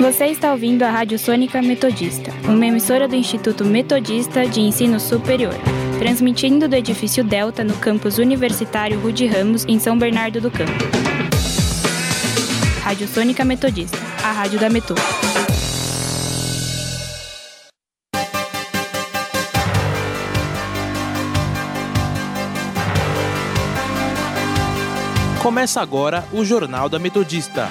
Você está ouvindo a Rádio Sônica Metodista, uma emissora do Instituto Metodista de Ensino Superior, transmitindo do edifício Delta no campus universitário Rude Ramos, em São Bernardo do Campo. Rádio Sônica Metodista, a rádio da Metu. Começa agora o Jornal da Metodista,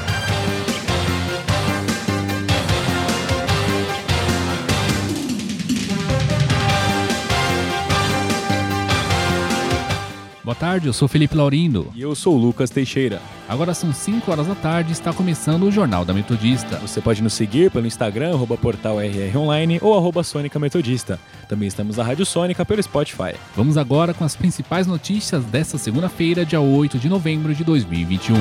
Tarde, eu sou Felipe Laurindo. E eu sou Lucas Teixeira. Agora são 5 horas da tarde e está começando o Jornal da Metodista. Você pode nos seguir pelo Instagram, arroba portal RR Online ou arroba Sônica Metodista. Também estamos na Rádio Sônica pelo Spotify. Vamos agora com as principais notícias desta segunda-feira, dia 8 de novembro de 2021.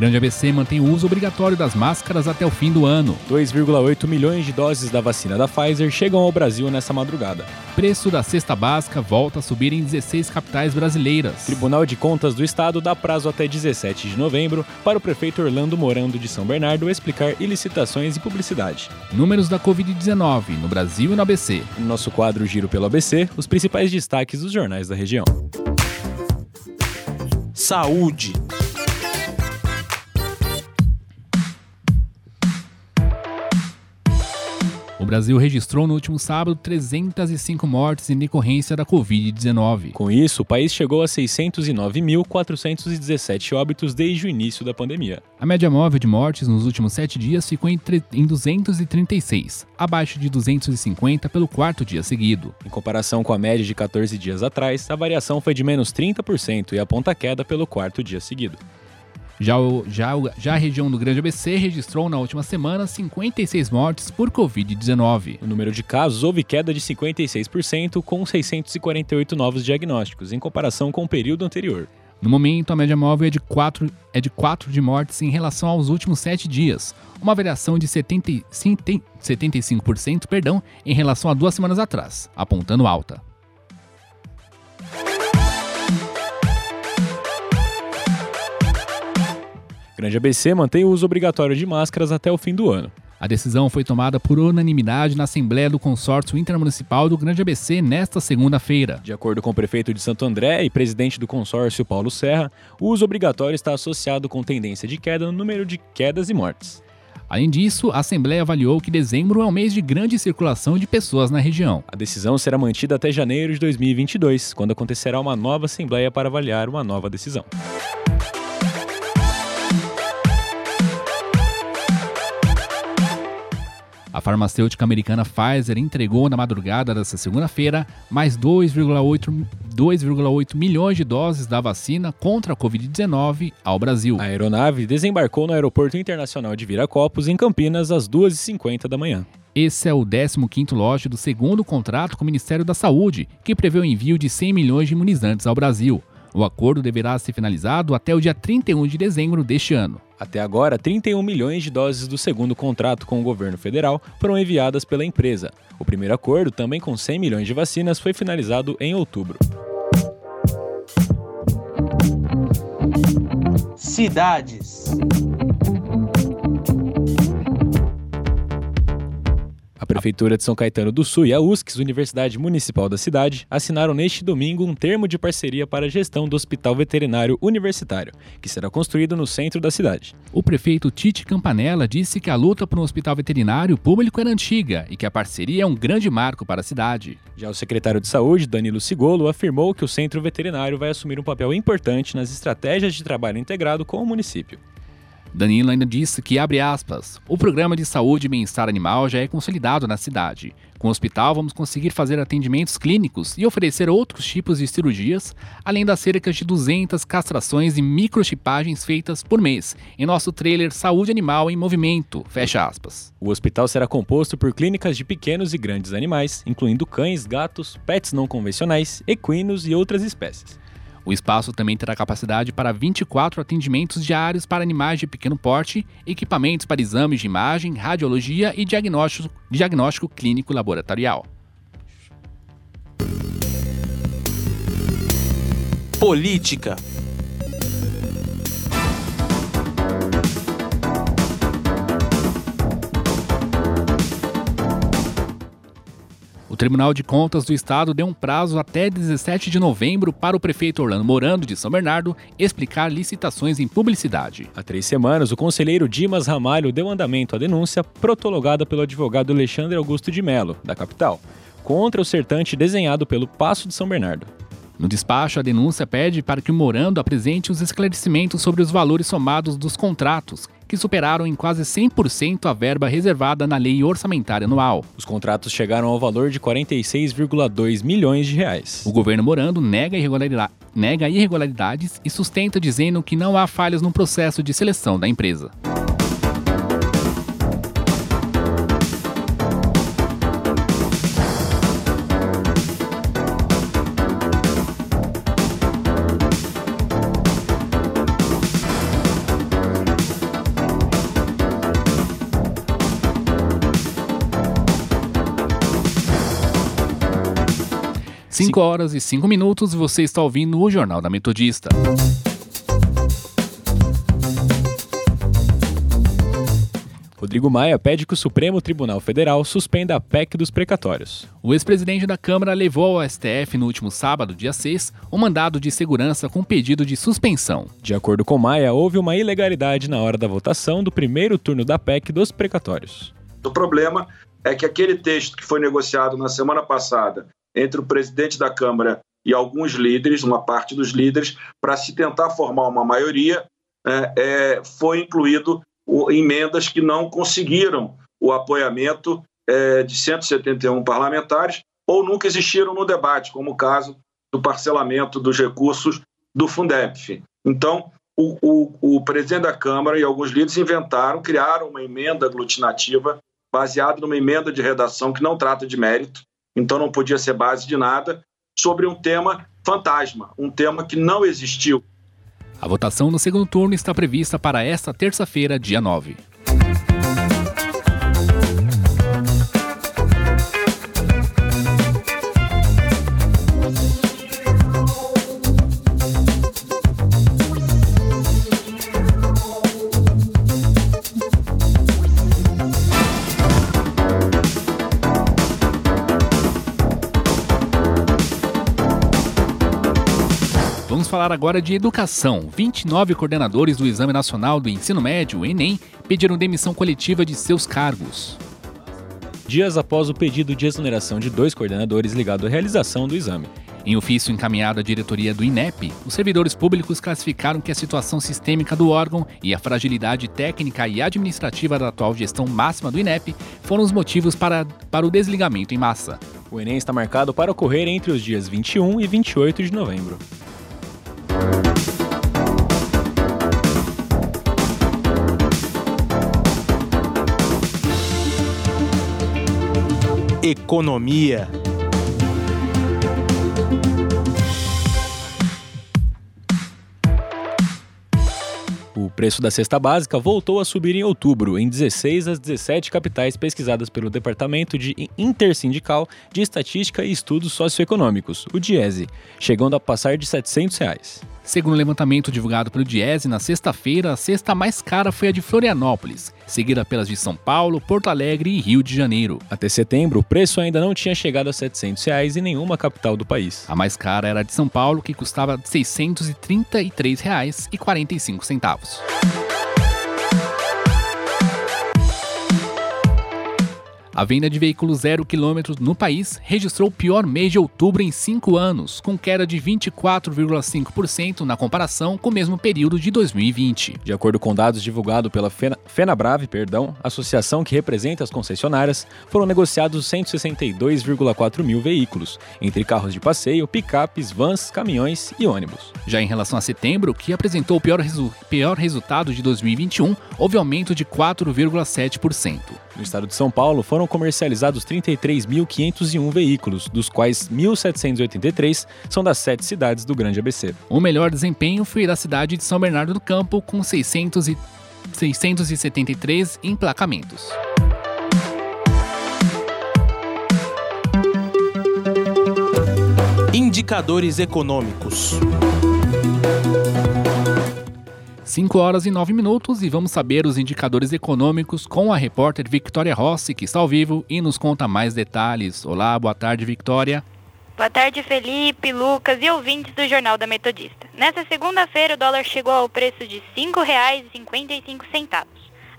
Grande ABC mantém o uso obrigatório das máscaras até o fim do ano. 2,8 milhões de doses da vacina da Pfizer chegam ao Brasil nessa madrugada. Preço da cesta básica volta a subir em 16 capitais brasileiras. Tribunal de Contas do Estado dá prazo até 17 de novembro para o prefeito Orlando Morando de São Bernardo explicar ilicitações e publicidade. Números da Covid-19 no Brasil e no ABC. No nosso quadro Giro pelo ABC, os principais destaques dos jornais da região. Saúde. Brasil registrou no último sábado 305 mortes em decorrência da Covid-19. Com isso, o país chegou a 609.417 óbitos desde o início da pandemia. A média móvel de mortes nos últimos sete dias ficou em, em 236, abaixo de 250 pelo quarto dia seguido. Em comparação com a média de 14 dias atrás, a variação foi de menos 30% e aponta queda pelo quarto dia seguido. Já, o, já, já a região do Grande ABC registrou na última semana 56 mortes por Covid-19. O número de casos houve queda de 56%, com 648 novos diagnósticos, em comparação com o período anterior. No momento, a média móvel é de 4, é de 4 de mortes em relação aos últimos 7 dias, uma variação de 70, 75% perdão, em relação a duas semanas atrás, apontando alta. Grande ABC mantém o uso obrigatório de máscaras até o fim do ano. A decisão foi tomada por unanimidade na Assembleia do Consórcio Intermunicipal do Grande ABC nesta segunda-feira. De acordo com o prefeito de Santo André e presidente do consórcio Paulo Serra, o uso obrigatório está associado com tendência de queda no número de quedas e mortes. Além disso, a Assembleia avaliou que dezembro é um mês de grande circulação de pessoas na região. A decisão será mantida até janeiro de 2022, quando acontecerá uma nova Assembleia para avaliar uma nova decisão. A farmacêutica americana Pfizer entregou na madrugada desta segunda-feira mais 2,8 milhões de doses da vacina contra a Covid-19 ao Brasil. A aeronave desembarcou no Aeroporto Internacional de Viracopos, em Campinas, às 2h50 da manhã. Esse é o 15º lote do segundo contrato com o Ministério da Saúde, que prevê o envio de 100 milhões de imunizantes ao Brasil. O acordo deverá ser finalizado até o dia 31 de dezembro deste ano. Até agora, 31 milhões de doses do segundo contrato com o governo federal foram enviadas pela empresa. O primeiro acordo, também com 100 milhões de vacinas, foi finalizado em outubro. Cidades. Prefeitura de São Caetano do Sul e a USCS, Universidade Municipal da cidade, assinaram neste domingo um termo de parceria para a gestão do Hospital Veterinário Universitário, que será construído no centro da cidade. O prefeito Tite Campanella disse que a luta por um hospital veterinário público era antiga e que a parceria é um grande marco para a cidade. Já o secretário de Saúde, Danilo Sigolo, afirmou que o centro veterinário vai assumir um papel importante nas estratégias de trabalho integrado com o município. Danilo ainda disse que, abre aspas, o programa de saúde e bem-estar animal já é consolidado na cidade. Com o hospital, vamos conseguir fazer atendimentos clínicos e oferecer outros tipos de cirurgias, além das cerca de 200 castrações e microchipagens feitas por mês, em nosso trailer Saúde Animal em Movimento, fecha aspas. O hospital será composto por clínicas de pequenos e grandes animais, incluindo cães, gatos, pets não convencionais, equinos e outras espécies. O espaço também terá capacidade para 24 atendimentos diários para animais de pequeno porte, equipamentos para exames de imagem, radiologia e diagnóstico, diagnóstico clínico laboratorial. Política Tribunal de Contas do Estado deu um prazo até 17 de novembro para o prefeito Orlando Morando, de São Bernardo, explicar licitações em publicidade. Há três semanas, o conselheiro Dimas Ramalho deu andamento à denúncia protologada pelo advogado Alexandre Augusto de Melo, da capital, contra o sertante desenhado pelo Passo de São Bernardo. No despacho, a denúncia pede para que o Morando apresente os esclarecimentos sobre os valores somados dos contratos, que superaram em quase 100% a verba reservada na lei orçamentária anual. Os contratos chegaram ao valor de 46,2 milhões de reais. O governo Morando nega, nega irregularidades e sustenta dizendo que não há falhas no processo de seleção da empresa. Cinco horas e cinco minutos, você está ouvindo o Jornal da Metodista. Rodrigo Maia pede que o Supremo Tribunal Federal suspenda a PEC dos precatórios. O ex-presidente da Câmara levou ao STF no último sábado, dia 6, um mandado de segurança com pedido de suspensão. De acordo com Maia, houve uma ilegalidade na hora da votação do primeiro turno da PEC dos precatórios. O problema é que aquele texto que foi negociado na semana passada entre o presidente da Câmara e alguns líderes, uma parte dos líderes, para se tentar formar uma maioria, é, é, foi incluído o, emendas que não conseguiram o apoiamento é, de 171 parlamentares ou nunca existiram no debate, como o caso do parcelamento dos recursos do Fundeb. Então, o, o, o presidente da Câmara e alguns líderes inventaram, criaram uma emenda aglutinativa baseada numa emenda de redação que não trata de mérito, então não podia ser base de nada, sobre um tema fantasma, um tema que não existiu. A votação no segundo turno está prevista para esta terça-feira, dia 9. Falar agora de educação. 29 coordenadores do Exame Nacional do Ensino Médio, Enem, pediram demissão coletiva de seus cargos. Dias após o pedido de exoneração de dois coordenadores ligado à realização do exame. Em ofício encaminhado à diretoria do INEP, os servidores públicos classificaram que a situação sistêmica do órgão e a fragilidade técnica e administrativa da atual gestão máxima do INEP foram os motivos para, para o desligamento em massa. O Enem está marcado para ocorrer entre os dias 21 e 28 de novembro. Economia. O preço da cesta básica voltou a subir em outubro, em 16 das 17 capitais pesquisadas pelo Departamento de Intersindical de Estatística e Estudos Socioeconômicos, o DIESE, chegando a passar de 700 reais. Segundo o levantamento divulgado pelo Diese, na sexta-feira, a cesta mais cara foi a de Florianópolis, seguida pelas de São Paulo, Porto Alegre e Rio de Janeiro. Até setembro, o preço ainda não tinha chegado a 700 reais em nenhuma capital do país. A mais cara era a de São Paulo, que custava R$ 633,45. A venda de veículos zero quilômetros no país registrou o pior mês de outubro em cinco anos, com queda de 24,5% na comparação com o mesmo período de 2020. De acordo com dados divulgados pela Fena, FenaBrave, perdão, associação que representa as concessionárias, foram negociados 162,4 mil veículos, entre carros de passeio, picapes, vans, caminhões e ônibus. Já em relação a setembro, que apresentou o pior, resu pior resultado de 2021, houve aumento de 4,7%. No estado de São Paulo, foram comercializados 33.501 veículos, dos quais 1.783 são das sete cidades do Grande ABC. O melhor desempenho foi da cidade de São Bernardo do Campo, com 600 e 673 emplacamentos. Indicadores econômicos. 5 horas e 9 minutos e vamos saber os indicadores econômicos com a repórter Victoria Rossi, que está ao vivo e nos conta mais detalhes. Olá, boa tarde, Victoria. Boa tarde, Felipe, Lucas e ouvintes do Jornal da Metodista. Nessa segunda-feira, o dólar chegou ao preço de R$ 5,55.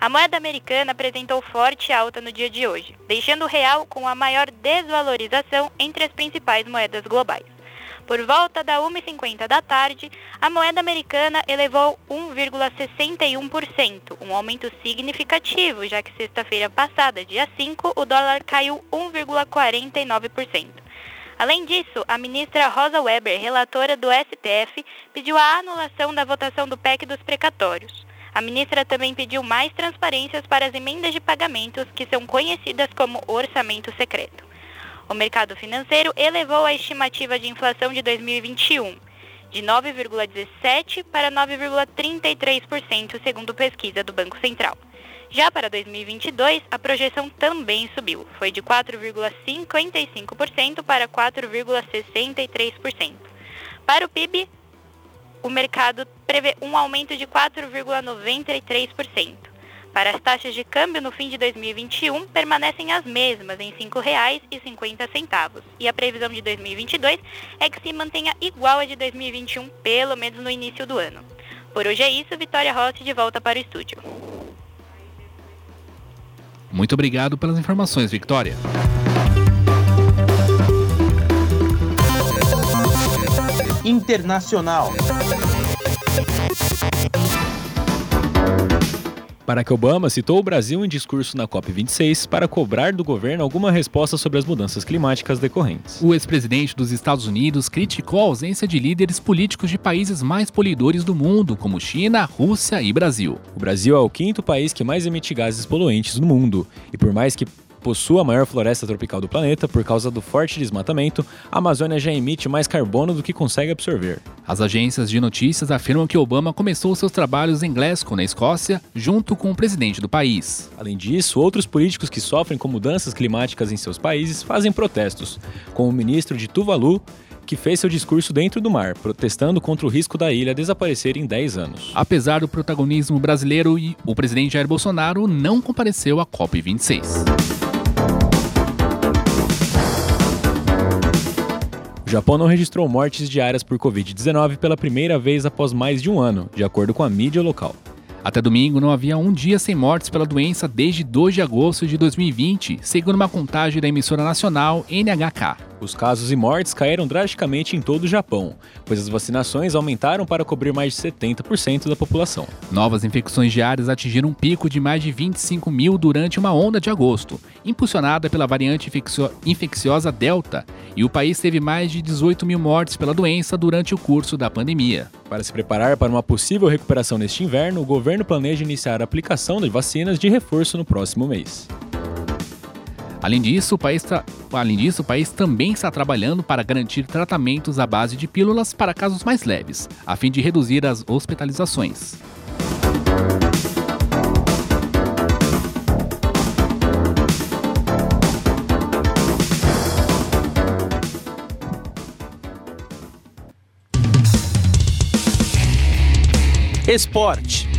A moeda americana apresentou forte alta no dia de hoje, deixando o real com a maior desvalorização entre as principais moedas globais. Por volta da 1h50 da tarde, a moeda americana elevou 1,61%, um aumento significativo, já que sexta-feira passada, dia 5, o dólar caiu 1,49%. Além disso, a ministra Rosa Weber, relatora do STF, pediu a anulação da votação do PEC dos precatórios. A ministra também pediu mais transparências para as emendas de pagamentos, que são conhecidas como orçamento secreto. O mercado financeiro elevou a estimativa de inflação de 2021 de 9,17% para 9,33%, segundo pesquisa do Banco Central. Já para 2022, a projeção também subiu, foi de 4,55% para 4,63%. Para o PIB, o mercado prevê um aumento de 4,93%. Para as taxas de câmbio no fim de 2021 permanecem as mesmas, em R$ 5,50. E a previsão de 2022 é que se mantenha igual a de 2021, pelo menos no início do ano. Por hoje é isso, Vitória Rossi de volta para o estúdio. Muito obrigado pelas informações, Victória. Internacional. Barack Obama citou o Brasil em discurso na COP26 para cobrar do governo alguma resposta sobre as mudanças climáticas decorrentes. O ex-presidente dos Estados Unidos criticou a ausência de líderes políticos de países mais poluidores do mundo, como China, Rússia e Brasil. O Brasil é o quinto país que mais emite gases poluentes no mundo, e por mais que possua a maior floresta tropical do planeta, por causa do forte desmatamento, a Amazônia já emite mais carbono do que consegue absorver. As agências de notícias afirmam que Obama começou seus trabalhos em Glasgow, na Escócia, junto com o presidente do país. Além disso, outros políticos que sofrem com mudanças climáticas em seus países fazem protestos, como o ministro de Tuvalu, que fez seu discurso dentro do mar, protestando contra o risco da ilha desaparecer em 10 anos. Apesar do protagonismo brasileiro, o presidente Jair Bolsonaro não compareceu à COP26. O Japão não registrou mortes diárias por Covid-19 pela primeira vez após mais de um ano, de acordo com a mídia local. Até domingo não havia um dia sem mortes pela doença desde 2 de agosto de 2020, segundo uma contagem da emissora nacional NHK. Os casos e mortes caíram drasticamente em todo o Japão, pois as vacinações aumentaram para cobrir mais de 70% da população. Novas infecções diárias atingiram um pico de mais de 25 mil durante uma onda de agosto, impulsionada pela variante infecciosa Delta, e o país teve mais de 18 mil mortes pela doença durante o curso da pandemia. Para se preparar para uma possível recuperação neste inverno, o governo planeja iniciar a aplicação de vacinas de reforço no próximo mês. Além disso, o país, Além disso, o país também está trabalhando para garantir tratamentos à base de pílulas para casos mais leves, a fim de reduzir as hospitalizações. Esporte.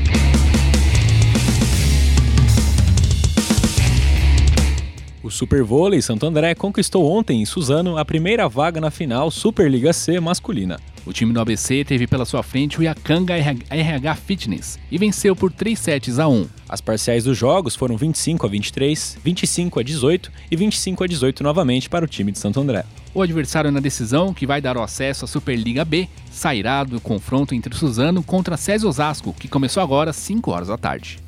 Super Vôlei Santo André conquistou ontem em Suzano a primeira vaga na final Superliga C masculina. O time do ABC teve pela sua frente o Yakanga RH Fitness e venceu por 3 sets a 1. As parciais dos jogos foram 25 a 23, 25 a 18 e 25 a 18 novamente para o time de Santo André. O adversário na decisão, que vai dar o acesso à Superliga B, sairá do confronto entre Suzano contra César Osasco, que começou agora às 5 horas da tarde.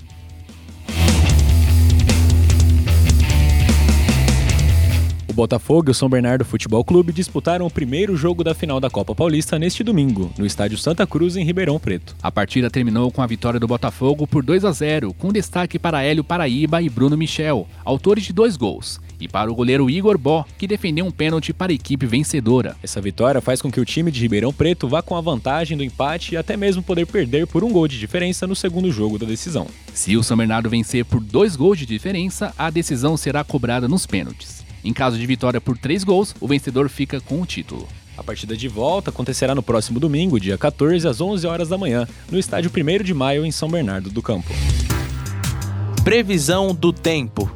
Botafogo e o São Bernardo Futebol Clube disputaram o primeiro jogo da final da Copa Paulista neste domingo, no estádio Santa Cruz, em Ribeirão Preto. A partida terminou com a vitória do Botafogo por 2 a 0, com destaque para Hélio Paraíba e Bruno Michel, autores de dois gols e para o goleiro Igor Bó, que defendeu um pênalti para a equipe vencedora. Essa vitória faz com que o time de Ribeirão Preto vá com a vantagem do empate e até mesmo poder perder por um gol de diferença no segundo jogo da decisão. Se o São Bernardo vencer por dois gols de diferença, a decisão será cobrada nos pênaltis. Em caso de vitória por três gols, o vencedor fica com o título. A partida de volta acontecerá no próximo domingo, dia 14, às 11 horas da manhã, no estádio 1 de Maio, em São Bernardo do Campo. Previsão do tempo.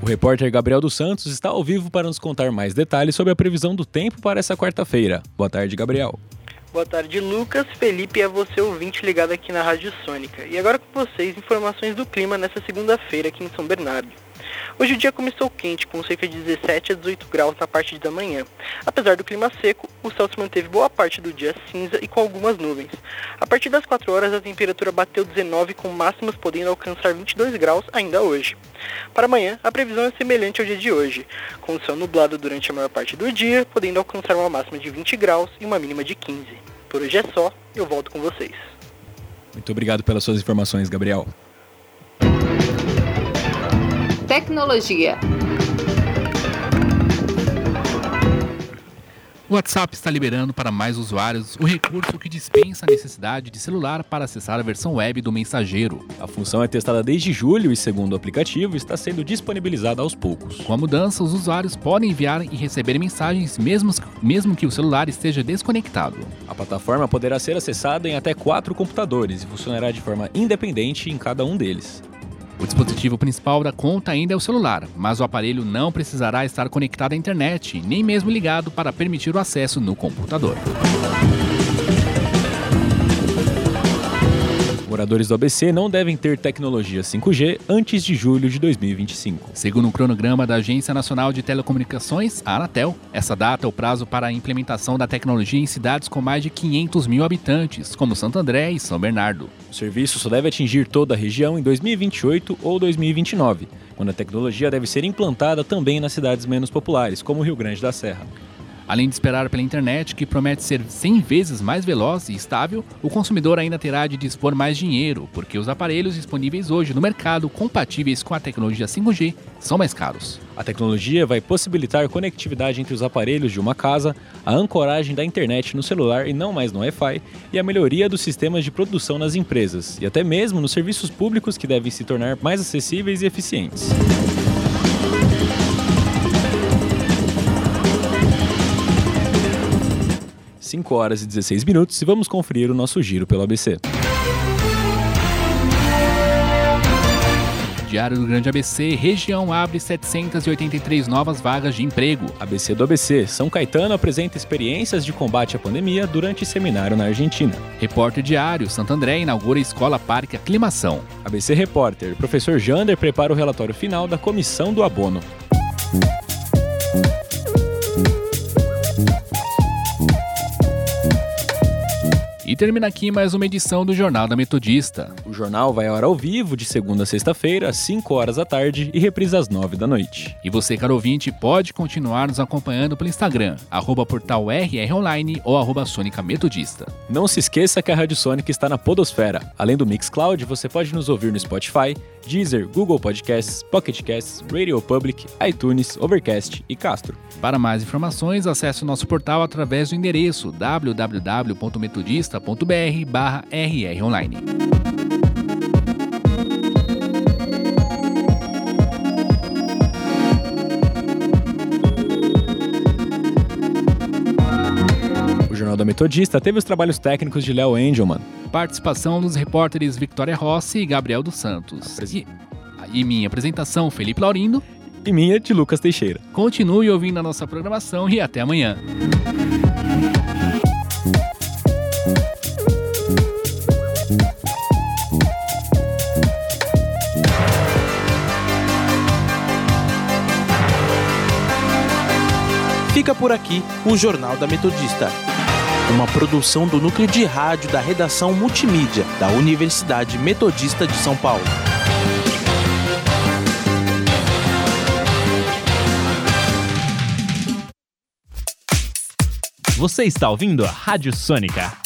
O repórter Gabriel dos Santos está ao vivo para nos contar mais detalhes sobre a previsão do tempo para essa quarta-feira. Boa tarde, Gabriel. Boa tarde, Lucas, Felipe a você ouvinte ligado aqui na Rádio Sônica. E agora com vocês informações do clima nessa segunda-feira aqui em São Bernardo. Hoje o dia começou quente, com cerca de 17 a 18 graus na parte da manhã. Apesar do clima seco, o céu se manteve boa parte do dia cinza e com algumas nuvens. A partir das 4 horas, a temperatura bateu 19, com máximas podendo alcançar 22 graus ainda hoje. Para amanhã, a previsão é semelhante ao dia de hoje, com o céu nublado durante a maior parte do dia, podendo alcançar uma máxima de 20 graus e uma mínima de 15. Por hoje é só, eu volto com vocês. Muito obrigado pelas suas informações, Gabriel. Tecnologia. O WhatsApp está liberando para mais usuários o recurso que dispensa a necessidade de celular para acessar a versão web do mensageiro. A função é testada desde julho e, segundo o aplicativo, está sendo disponibilizada aos poucos. Com a mudança, os usuários podem enviar e receber mensagens mesmo, mesmo que o celular esteja desconectado. A plataforma poderá ser acessada em até quatro computadores e funcionará de forma independente em cada um deles. O dispositivo principal da conta ainda é o celular, mas o aparelho não precisará estar conectado à internet, nem mesmo ligado para permitir o acesso no computador. Moradores do ABC não devem ter tecnologia 5G antes de julho de 2025. Segundo o cronograma da Agência Nacional de Telecomunicações, a Anatel, essa data é o prazo para a implementação da tecnologia em cidades com mais de 500 mil habitantes, como Santo André e São Bernardo. O serviço só deve atingir toda a região em 2028 ou 2029, quando a tecnologia deve ser implantada também nas cidades menos populares, como Rio Grande da Serra. Além de esperar pela internet, que promete ser 100 vezes mais veloz e estável, o consumidor ainda terá de dispor mais dinheiro, porque os aparelhos disponíveis hoje no mercado compatíveis com a tecnologia 5G são mais caros. A tecnologia vai possibilitar conectividade entre os aparelhos de uma casa, a ancoragem da internet no celular e não mais no Wi-Fi, e a melhoria dos sistemas de produção nas empresas, e até mesmo nos serviços públicos que devem se tornar mais acessíveis e eficientes. 5 horas e 16 minutos e vamos conferir o nosso giro pelo ABC. Diário do Grande ABC, região abre 783 novas vagas de emprego. ABC do ABC, São Caetano apresenta experiências de combate à pandemia durante seminário na Argentina. Repórter Diário, Santo André inaugura Escola Parque Aclimação. ABC Repórter, professor Jander prepara o relatório final da comissão do abono. E termina aqui mais uma edição do Jornal da Metodista. O jornal vai ao ar ao vivo de segunda a sexta-feira, às 5 horas da tarde e reprisa às 9 da noite. E você, caro ouvinte, pode continuar nos acompanhando pelo Instagram, arroba portal RRonline ou arroba Sônica Metodista. Não se esqueça que a Rádio Sônica está na Podosfera. Além do Mixcloud, você pode nos ouvir no Spotify, Deezer, Google Podcasts, Pocket Casts, Radio Public, iTunes, Overcast e Castro. Para mais informações, acesse o nosso portal através do endereço www.metodista.br barra rronline. O Jornal da Metodista teve os trabalhos técnicos de Léo Engelman. Participação dos repórteres Victoria Rossi e Gabriel dos Santos. E, e minha apresentação, Felipe Laurindo. E minha, de Lucas Teixeira. Continue ouvindo a nossa programação e até amanhã. Fica por aqui o Jornal da Metodista. Uma produção do núcleo de rádio da redação multimídia da Universidade Metodista de São Paulo. Você está ouvindo a Rádio Sônica,